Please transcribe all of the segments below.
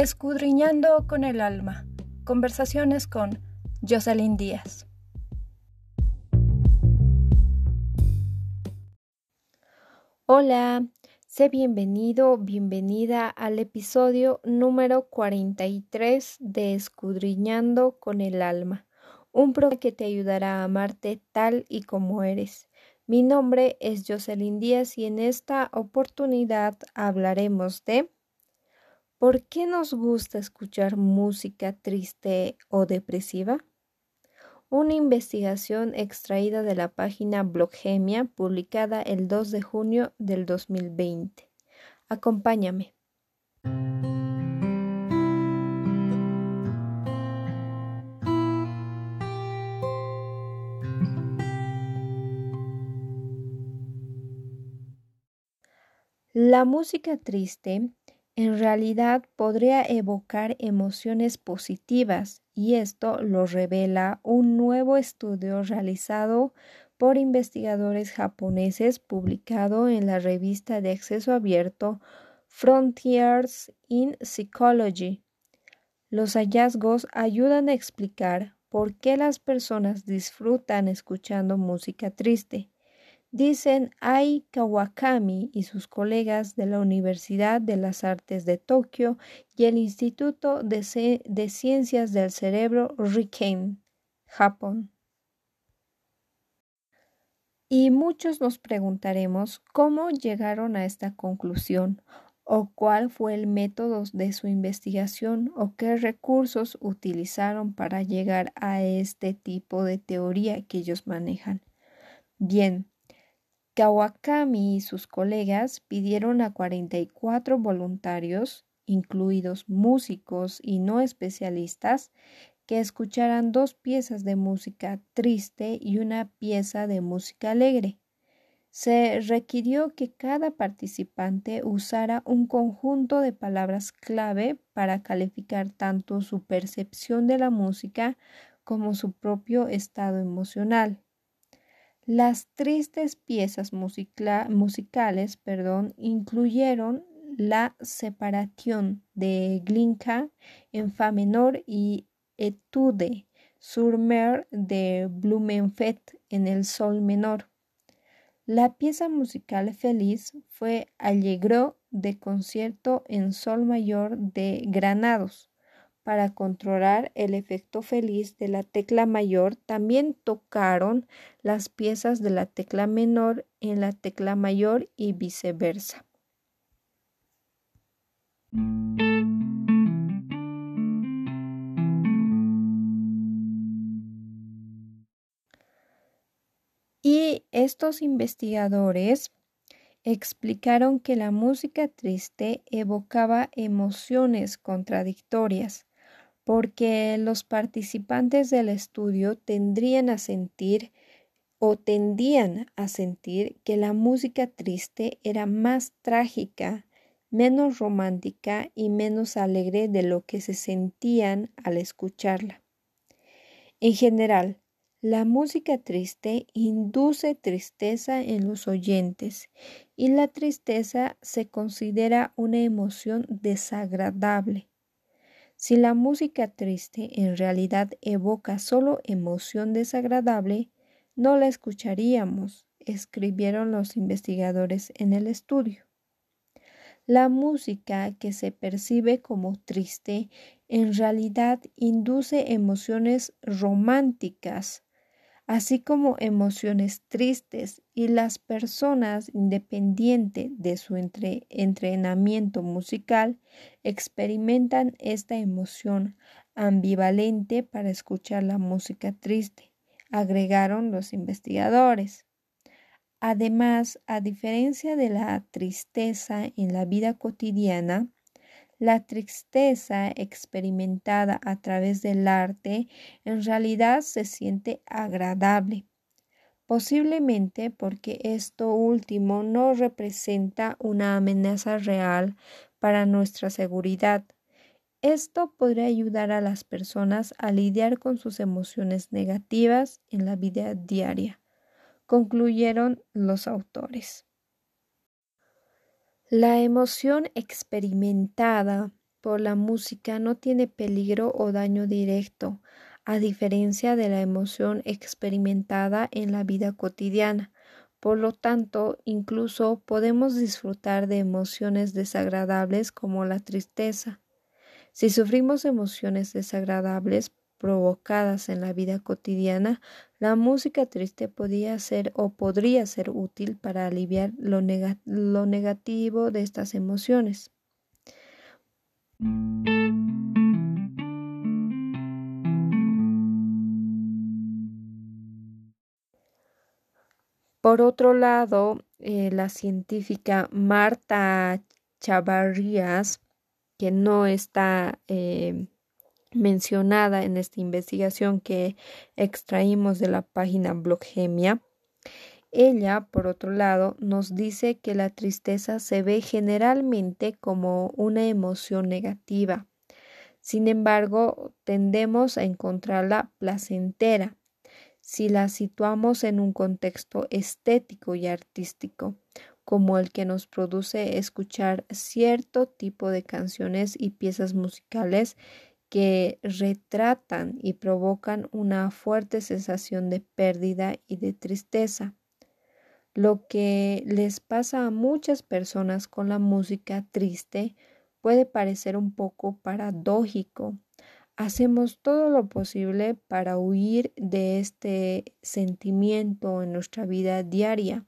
Escudriñando con el alma. Conversaciones con Jocelyn Díaz. Hola, sé bienvenido, bienvenida al episodio número 43 de Escudriñando con el alma, un programa que te ayudará a amarte tal y como eres. Mi nombre es Jocelyn Díaz y en esta oportunidad hablaremos de ¿Por qué nos gusta escuchar música triste o depresiva? Una investigación extraída de la página Bloggemia publicada el 2 de junio del 2020. Acompáñame. La música triste en realidad podría evocar emociones positivas y esto lo revela un nuevo estudio realizado por investigadores japoneses publicado en la revista de acceso abierto Frontiers in Psychology. Los hallazgos ayudan a explicar por qué las personas disfrutan escuchando música triste dicen Ai Kawakami y sus colegas de la Universidad de las Artes de Tokio y el Instituto de, Ciencias del Cerebro Riken, Japón. Y muchos nos preguntaremos cómo llegaron a esta conclusión o cuál fue el método de su investigación o qué recursos utilizaron para llegar a este tipo de teoría que ellos manejan. Bien, Kawakami y sus colegas pidieron a 44 voluntarios, incluidos músicos y no especialistas, que escucharan dos piezas de música triste y una pieza de música alegre. Se requirió que cada participante usara un conjunto de palabras clave para calificar tanto su percepción de la música como su propio estado emocional. Las tristes piezas musicales perdón, incluyeron la separación de Glinka en Fa menor y Etude sur mer de Blumenfeld en el Sol menor. La pieza musical feliz fue Allegro de concierto en Sol mayor de Granados para controlar el efecto feliz de la tecla mayor, también tocaron las piezas de la tecla menor en la tecla mayor y viceversa. Y estos investigadores explicaron que la música triste evocaba emociones contradictorias porque los participantes del estudio tendrían a sentir o tendían a sentir que la música triste era más trágica, menos romántica y menos alegre de lo que se sentían al escucharla. En general, la música triste induce tristeza en los oyentes y la tristeza se considera una emoción desagradable si la música triste en realidad evoca solo emoción desagradable, no la escucharíamos, escribieron los investigadores en el estudio. La música que se percibe como triste en realidad induce emociones románticas, así como emociones tristes y las personas, independiente de su entrenamiento musical, experimentan esta emoción ambivalente para escuchar la música triste, agregaron los investigadores. Además, a diferencia de la tristeza en la vida cotidiana, la tristeza experimentada a través del arte en realidad se siente agradable, posiblemente porque esto último no representa una amenaza real para nuestra seguridad. Esto podría ayudar a las personas a lidiar con sus emociones negativas en la vida diaria, concluyeron los autores. La emoción experimentada por la música no tiene peligro o daño directo, a diferencia de la emoción experimentada en la vida cotidiana. Por lo tanto, incluso podemos disfrutar de emociones desagradables como la tristeza. Si sufrimos emociones desagradables provocadas en la vida cotidiana, la música triste podría ser o podría ser útil para aliviar lo, lo negativo de estas emociones. Por otro lado, eh, la científica Marta Chavarrías, que no está eh, mencionada en esta investigación que extraímos de la página Bloggemia, ella, por otro lado, nos dice que la tristeza se ve generalmente como una emoción negativa. Sin embargo, tendemos a encontrarla placentera si la situamos en un contexto estético y artístico, como el que nos produce escuchar cierto tipo de canciones y piezas musicales que retratan y provocan una fuerte sensación de pérdida y de tristeza. Lo que les pasa a muchas personas con la música triste puede parecer un poco paradójico. Hacemos todo lo posible para huir de este sentimiento en nuestra vida diaria,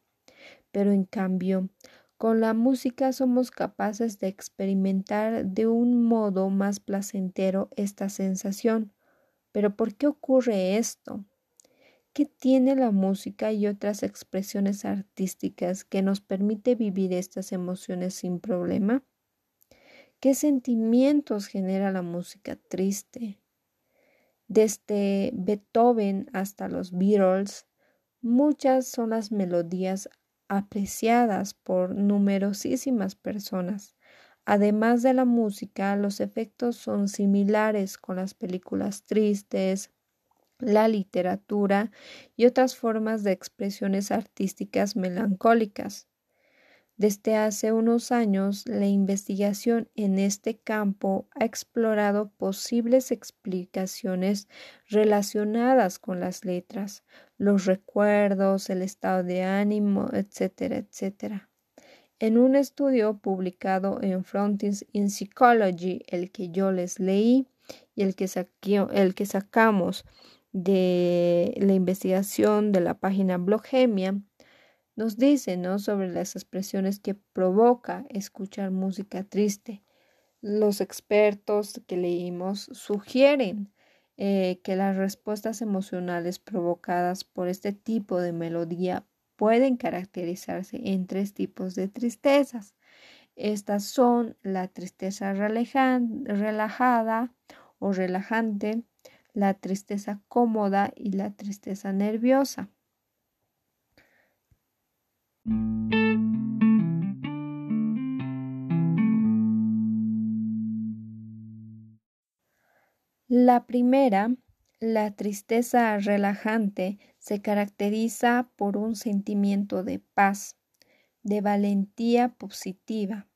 pero en cambio, con la música somos capaces de experimentar de un modo más placentero esta sensación. Pero ¿por qué ocurre esto? ¿Qué tiene la música y otras expresiones artísticas que nos permite vivir estas emociones sin problema? ¿Qué sentimientos genera la música triste? Desde Beethoven hasta los Beatles, muchas son las melodías apreciadas por numerosísimas personas. Además de la música, los efectos son similares con las películas tristes, la literatura y otras formas de expresiones artísticas melancólicas. Desde hace unos años, la investigación en este campo ha explorado posibles explicaciones relacionadas con las letras, los recuerdos, el estado de ánimo, etcétera, etcétera. En un estudio publicado en Frontiers in Psychology, el que yo les leí y el que, el que sacamos de la investigación de la página Bloggemia, nos dice ¿no? sobre las expresiones que provoca escuchar música triste. Los expertos que leímos sugieren eh, que las respuestas emocionales provocadas por este tipo de melodía pueden caracterizarse en tres tipos de tristezas. Estas son la tristeza relajada o relajante, la tristeza cómoda y la tristeza nerviosa. La primera, la tristeza relajante, se caracteriza por un sentimiento de paz, de valentía positiva.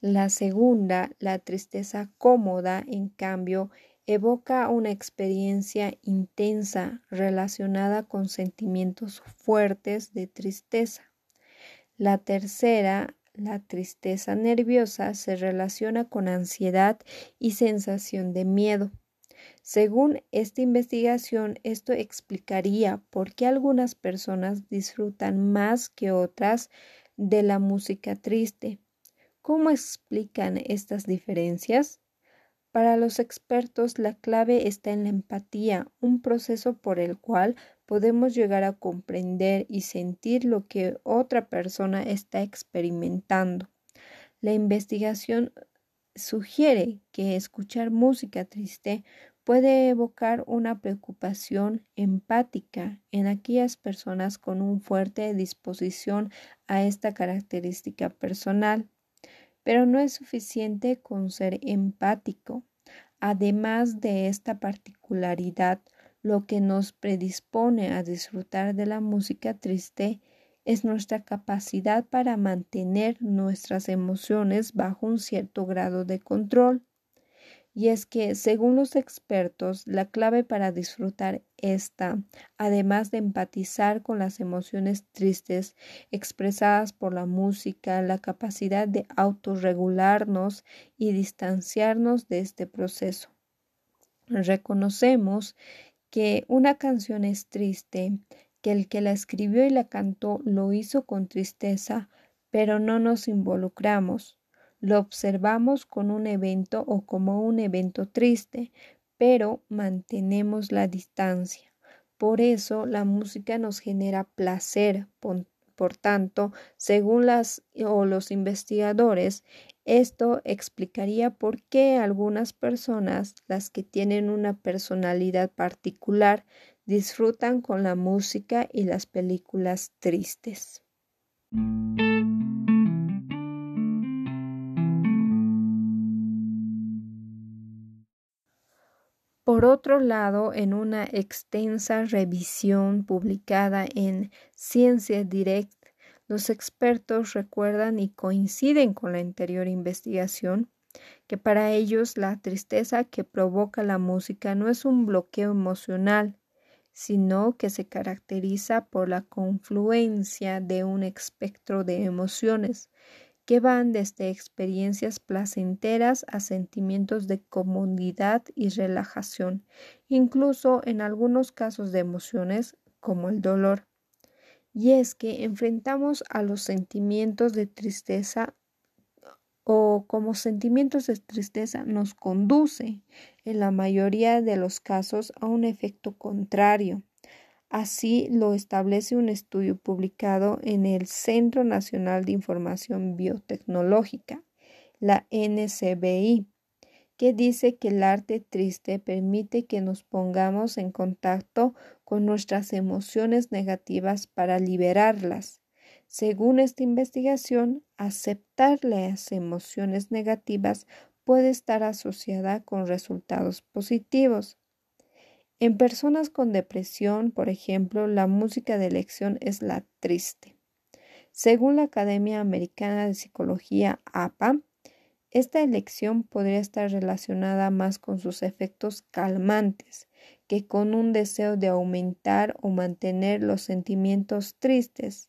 La segunda, la tristeza cómoda, en cambio, evoca una experiencia intensa relacionada con sentimientos fuertes de tristeza. La tercera, la tristeza nerviosa, se relaciona con ansiedad y sensación de miedo. Según esta investigación, esto explicaría por qué algunas personas disfrutan más que otras de la música triste. ¿Cómo explican estas diferencias? Para los expertos, la clave está en la empatía, un proceso por el cual podemos llegar a comprender y sentir lo que otra persona está experimentando. La investigación sugiere que escuchar música triste puede evocar una preocupación empática en aquellas personas con una fuerte disposición a esta característica personal. Pero no es suficiente con ser empático. Además de esta particularidad, lo que nos predispone a disfrutar de la música triste es nuestra capacidad para mantener nuestras emociones bajo un cierto grado de control. Y es que, según los expertos, la clave para disfrutar esta, además de empatizar con las emociones tristes expresadas por la música, la capacidad de autorregularnos y distanciarnos de este proceso. Reconocemos que una canción es triste, que el que la escribió y la cantó lo hizo con tristeza, pero no nos involucramos lo observamos con un evento o como un evento triste, pero mantenemos la distancia. Por eso la música nos genera placer. Por, tanto, según las o los investigadores, esto explicaría por qué algunas personas, las que tienen una personalidad particular, disfrutan con la música y las películas tristes. Por otro lado, en una extensa revisión publicada en Ciencia Direct, los expertos recuerdan y coinciden con la anterior investigación que para ellos la tristeza que provoca la música no es un bloqueo emocional, sino que se caracteriza por la confluencia de un espectro de emociones que van desde experiencias placenteras a sentimientos de comodidad y relajación, incluso en algunos casos de emociones como el dolor. Y es que enfrentamos a los sentimientos de tristeza o como sentimientos de tristeza nos conduce en la mayoría de los casos a un efecto contrario Así lo establece un estudio publicado en el Centro Nacional de Información Biotecnológica, la NCBI, que dice que el arte triste permite que nos pongamos en contacto con nuestras emociones negativas para liberarlas. Según esta investigación, aceptar las emociones negativas puede estar asociada con resultados positivos. En personas con depresión, por ejemplo, la música de elección es la triste. Según la Academia Americana de Psicología APA, esta elección podría estar relacionada más con sus efectos calmantes que con un deseo de aumentar o mantener los sentimientos tristes.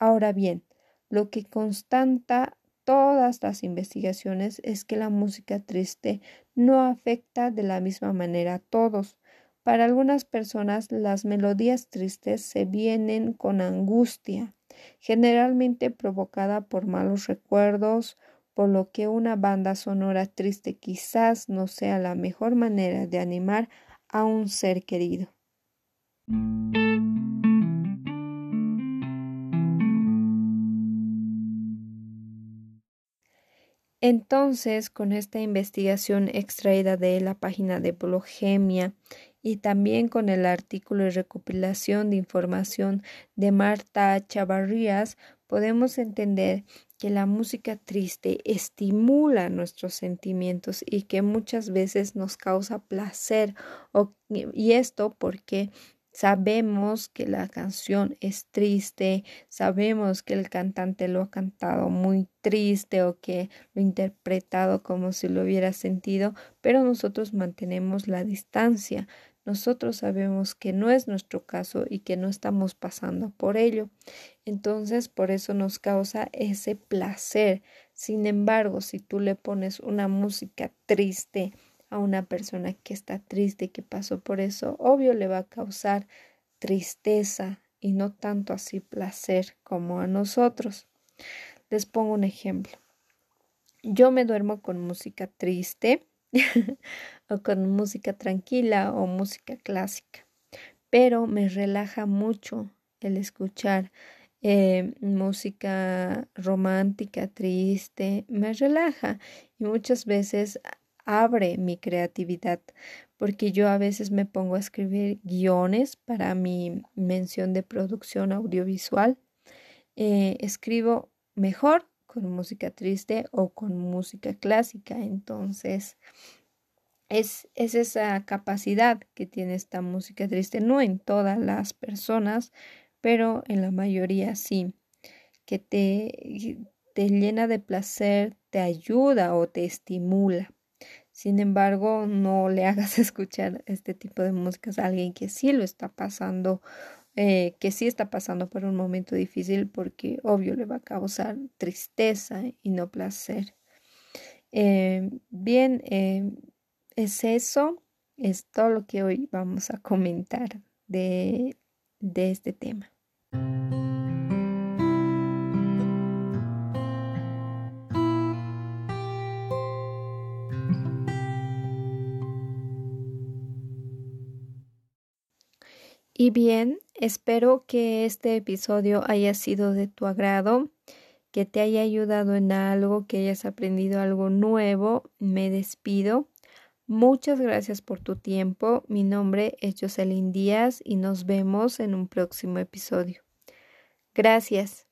Ahora bien, lo que constanta todas las investigaciones es que la música triste no afecta de la misma manera a todos, para algunas personas las melodías tristes se vienen con angustia, generalmente provocada por malos recuerdos, por lo que una banda sonora triste quizás no sea la mejor manera de animar a un ser querido. Entonces, con esta investigación extraída de la página de Blogemia y también con el artículo de recopilación de información de Marta Chavarrías, podemos entender que la música triste estimula nuestros sentimientos y que muchas veces nos causa placer y esto porque Sabemos que la canción es triste, sabemos que el cantante lo ha cantado muy triste o que lo ha interpretado como si lo hubiera sentido, pero nosotros mantenemos la distancia, nosotros sabemos que no es nuestro caso y que no estamos pasando por ello. Entonces, por eso nos causa ese placer. Sin embargo, si tú le pones una música triste a una persona que está triste, que pasó por eso, obvio le va a causar tristeza y no tanto así placer como a nosotros. Les pongo un ejemplo. Yo me duermo con música triste o con música tranquila o música clásica. Pero me relaja mucho el escuchar eh, música romántica, triste, me relaja y muchas veces abre mi creatividad porque yo a veces me pongo a escribir guiones para mi mención de producción audiovisual. Eh, escribo mejor con música triste o con música clásica. Entonces, es, es, esa capacidad que tiene esta música triste, no en todas las personas, pero en la mayoría sí, que te, te llena de placer, te ayuda o te estimula. Sin embargo, no le hagas escuchar este tipo de músicas a alguien que sí lo está pasando, eh, que sí está pasando por un momento difícil, porque obvio le va a causar tristeza y no placer. Eh, bien, eh, es eso, es todo lo que hoy vamos a comentar de, de este tema. Y bien, espero que este episodio haya sido de tu agrado, que te haya ayudado en algo, que hayas aprendido algo nuevo. Me despido. Muchas gracias por tu tiempo. Mi nombre es Jocelyn Díaz y nos vemos en un próximo episodio. Gracias.